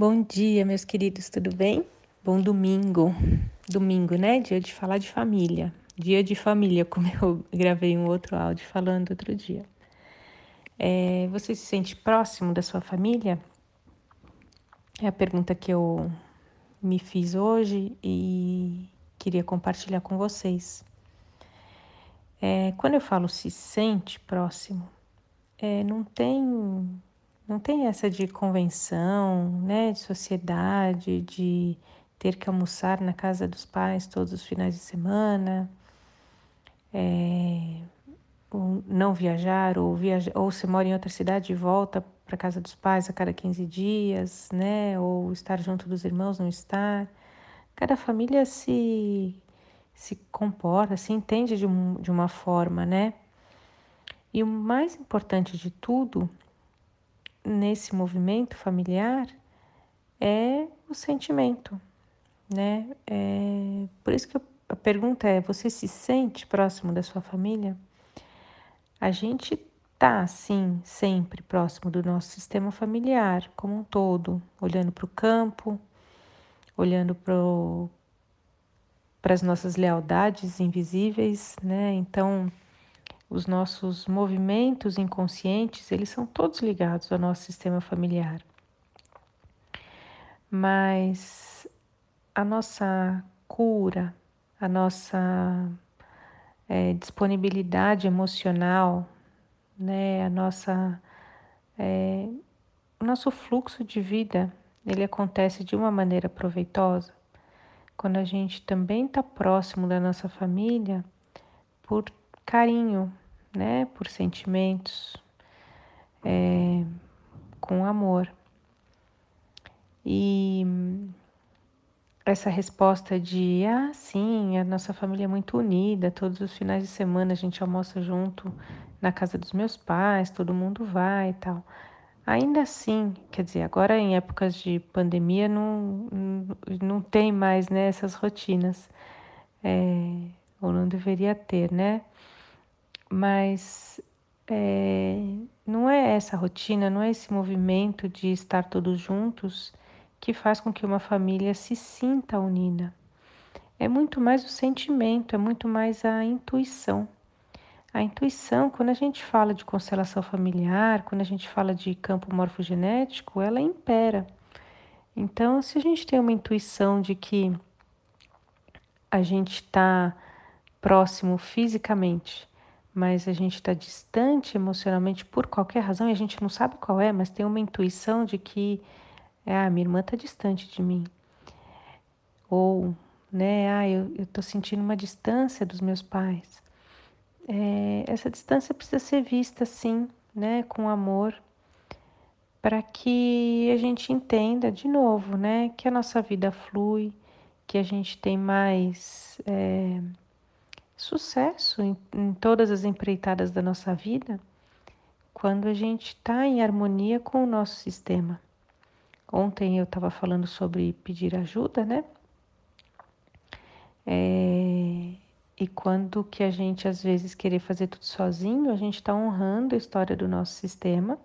Bom dia, meus queridos, tudo bem? Bom domingo. Domingo, né? Dia de falar de família. Dia de família, como eu gravei um outro áudio falando outro dia. É, você se sente próximo da sua família? É a pergunta que eu me fiz hoje e queria compartilhar com vocês. É, quando eu falo se sente próximo, é, não tem não tem essa de convenção, né, de sociedade, de ter que almoçar na casa dos pais todos os finais de semana, é, ou não viajar, ou, viajar, ou você mora em outra cidade e volta para casa dos pais a cada 15 dias, né, ou estar junto dos irmãos, não estar. Cada família se, se comporta, se entende de, um, de uma forma, né? E o mais importante de tudo nesse movimento familiar é o sentimento, né? É, por isso que a pergunta é: você se sente próximo da sua família? A gente tá, sim, sempre próximo do nosso sistema familiar como um todo, olhando para o campo, olhando para as nossas lealdades invisíveis, né? Então, os nossos movimentos inconscientes, eles são todos ligados ao nosso sistema familiar. Mas a nossa cura, a nossa é, disponibilidade emocional, né, a nossa, é, o nosso fluxo de vida, ele acontece de uma maneira proveitosa quando a gente também está próximo da nossa família por carinho, né, por sentimentos, é, com amor. E essa resposta de, ah, sim, a nossa família é muito unida, todos os finais de semana a gente almoça junto na casa dos meus pais, todo mundo vai e tal. Ainda assim, quer dizer, agora em épocas de pandemia não, não, tem mais né, essas rotinas, é, ou não deveria ter, né? Mas é, não é essa rotina, não é esse movimento de estar todos juntos que faz com que uma família se sinta unida. É muito mais o sentimento, é muito mais a intuição. A intuição, quando a gente fala de constelação familiar, quando a gente fala de campo morfogenético, ela impera. Então, se a gente tem uma intuição de que a gente está próximo fisicamente, mas a gente está distante emocionalmente por qualquer razão e a gente não sabe qual é, mas tem uma intuição de que ah, minha irmã está distante de mim. Ou, né, ah, eu estou sentindo uma distância dos meus pais. É, essa distância precisa ser vista, sim, né, com amor, para que a gente entenda de novo, né, que a nossa vida flui, que a gente tem mais. É, sucesso em, em todas as empreitadas da nossa vida quando a gente está em harmonia com o nosso sistema. Ontem eu estava falando sobre pedir ajuda, né? É, e quando que a gente às vezes querer fazer tudo sozinho, a gente está honrando a história do nosso sistema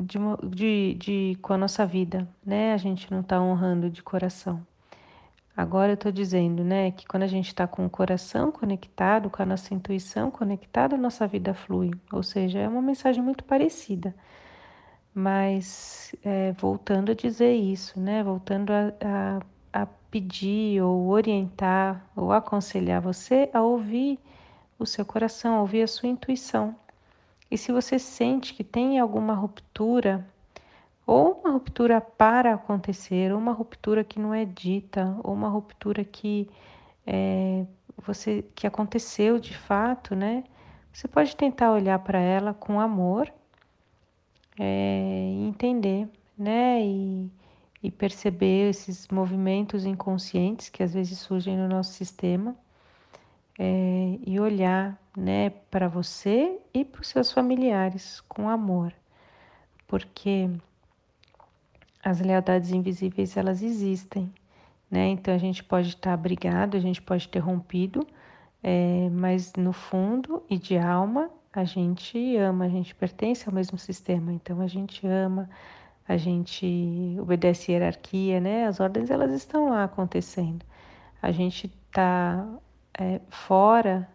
de, de, de, com a nossa vida, né? A gente não está honrando de coração. Agora eu estou dizendo, né, que quando a gente está com o coração conectado, com a nossa intuição conectada, a nossa vida flui. Ou seja, é uma mensagem muito parecida. Mas é, voltando a dizer isso, né, voltando a, a, a pedir ou orientar ou aconselhar você a ouvir o seu coração, a ouvir a sua intuição. E se você sente que tem alguma ruptura ou uma ruptura para acontecer, ou uma ruptura que não é dita, ou uma ruptura que é, você que aconteceu de fato, né? Você pode tentar olhar para ela com amor é, e entender, né? E, e perceber esses movimentos inconscientes que às vezes surgem no nosso sistema é, e olhar, né, para você e para os seus familiares com amor, porque as lealdades invisíveis elas existem, né? Então a gente pode estar brigado, a gente pode ter rompido, é, mas no fundo e de alma a gente ama, a gente pertence ao mesmo sistema, então a gente ama, a gente obedece hierarquia, né? As ordens elas estão lá acontecendo. A gente está é, fora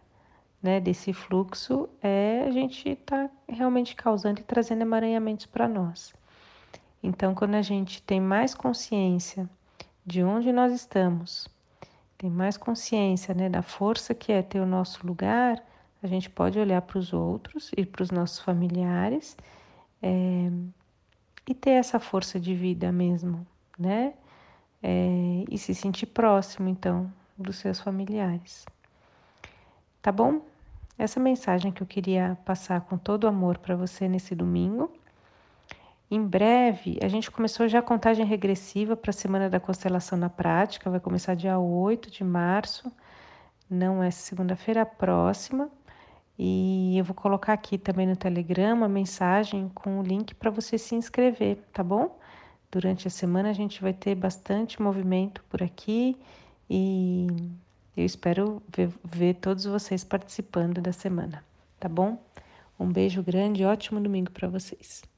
né, desse fluxo, é a gente está realmente causando e trazendo emaranhamentos para nós. Então, quando a gente tem mais consciência de onde nós estamos, tem mais consciência né, da força que é ter o nosso lugar, a gente pode olhar para os outros e para os nossos familiares é, e ter essa força de vida mesmo, né? É, e se sentir próximo, então, dos seus familiares. Tá bom? Essa mensagem que eu queria passar com todo amor para você nesse domingo. Em breve, a gente começou já a contagem regressiva para a Semana da Constelação na Prática, vai começar dia 8 de março, não é segunda-feira próxima. E eu vou colocar aqui também no Telegram uma mensagem com o link para você se inscrever, tá bom? Durante a semana a gente vai ter bastante movimento por aqui e eu espero ver, ver todos vocês participando da semana, tá bom? Um beijo grande, ótimo domingo para vocês.